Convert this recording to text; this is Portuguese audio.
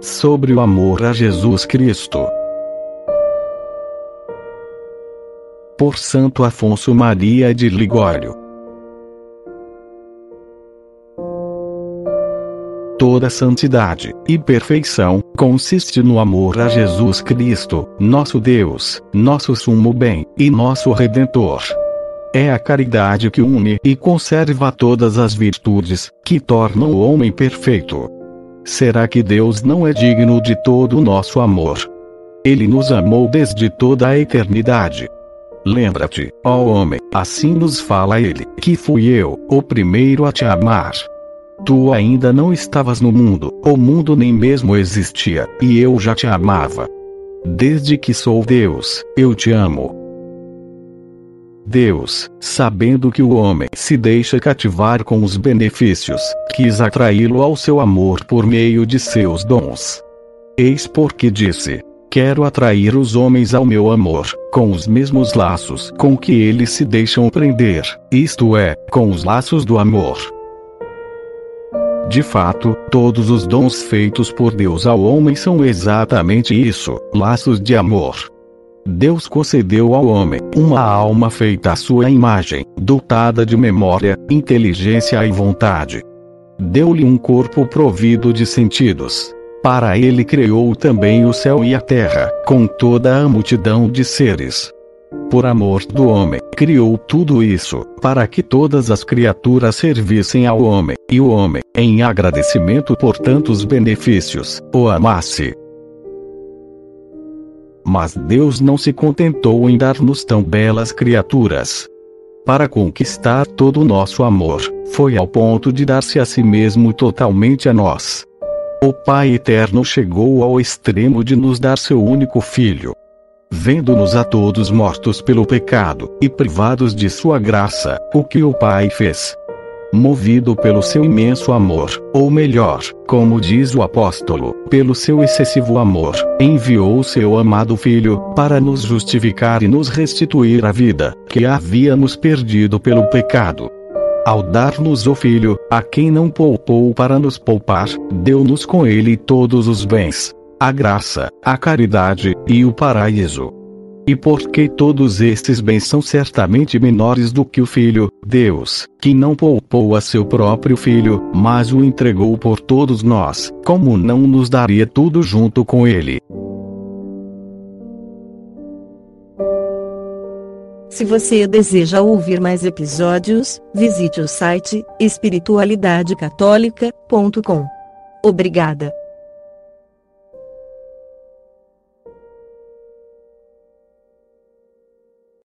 Sobre o amor a Jesus Cristo. Por Santo Afonso Maria de Ligório. Toda santidade e perfeição consiste no amor a Jesus Cristo, nosso Deus, nosso sumo bem e nosso redentor. É a caridade que une e conserva todas as virtudes que tornam o homem perfeito. Será que Deus não é digno de todo o nosso amor? Ele nos amou desde toda a eternidade. Lembra-te, ó homem, assim nos fala ele, que fui eu, o primeiro a te amar. Tu ainda não estavas no mundo, o mundo nem mesmo existia, e eu já te amava. Desde que sou Deus, eu te amo. Deus, sabendo que o homem se deixa cativar com os benefícios, quis atraí-lo ao seu amor por meio de seus dons. Eis porque disse: Quero atrair os homens ao meu amor, com os mesmos laços com que eles se deixam prender, isto é, com os laços do amor. De fato, todos os dons feitos por Deus ao homem são exatamente isso: laços de amor. Deus concedeu ao homem uma alma feita à sua imagem, dotada de memória, inteligência e vontade. Deu-lhe um corpo provido de sentidos. Para ele criou também o céu e a terra, com toda a multidão de seres por amor do homem, criou tudo isso, para que todas as criaturas servissem ao homem, e o homem, em agradecimento por tantos benefícios, o amasse. Mas Deus não se contentou em dar-nos tão belas criaturas. Para conquistar todo o nosso amor, foi ao ponto de dar-se a si mesmo totalmente a nós. O Pai Eterno chegou ao extremo de nos dar seu único filho, vendo-nos a todos mortos pelo pecado, e privados de sua graça, o que o Pai fez? Movido pelo seu imenso amor, ou melhor, como diz o apóstolo, pelo seu excessivo amor, enviou seu amado Filho, para nos justificar e nos restituir a vida, que havíamos perdido pelo pecado. Ao dar-nos o Filho, a quem não poupou para nos poupar, deu-nos com ele todos os bens, a graça, a caridade e o paraíso. E porque todos estes bens são certamente menores do que o Filho, Deus, que não poupou a seu próprio Filho, mas o entregou por todos nós, como não nos daria tudo junto com ele? Se você deseja ouvir mais episódios, visite o site espiritualidadecatólica.com. Obrigada.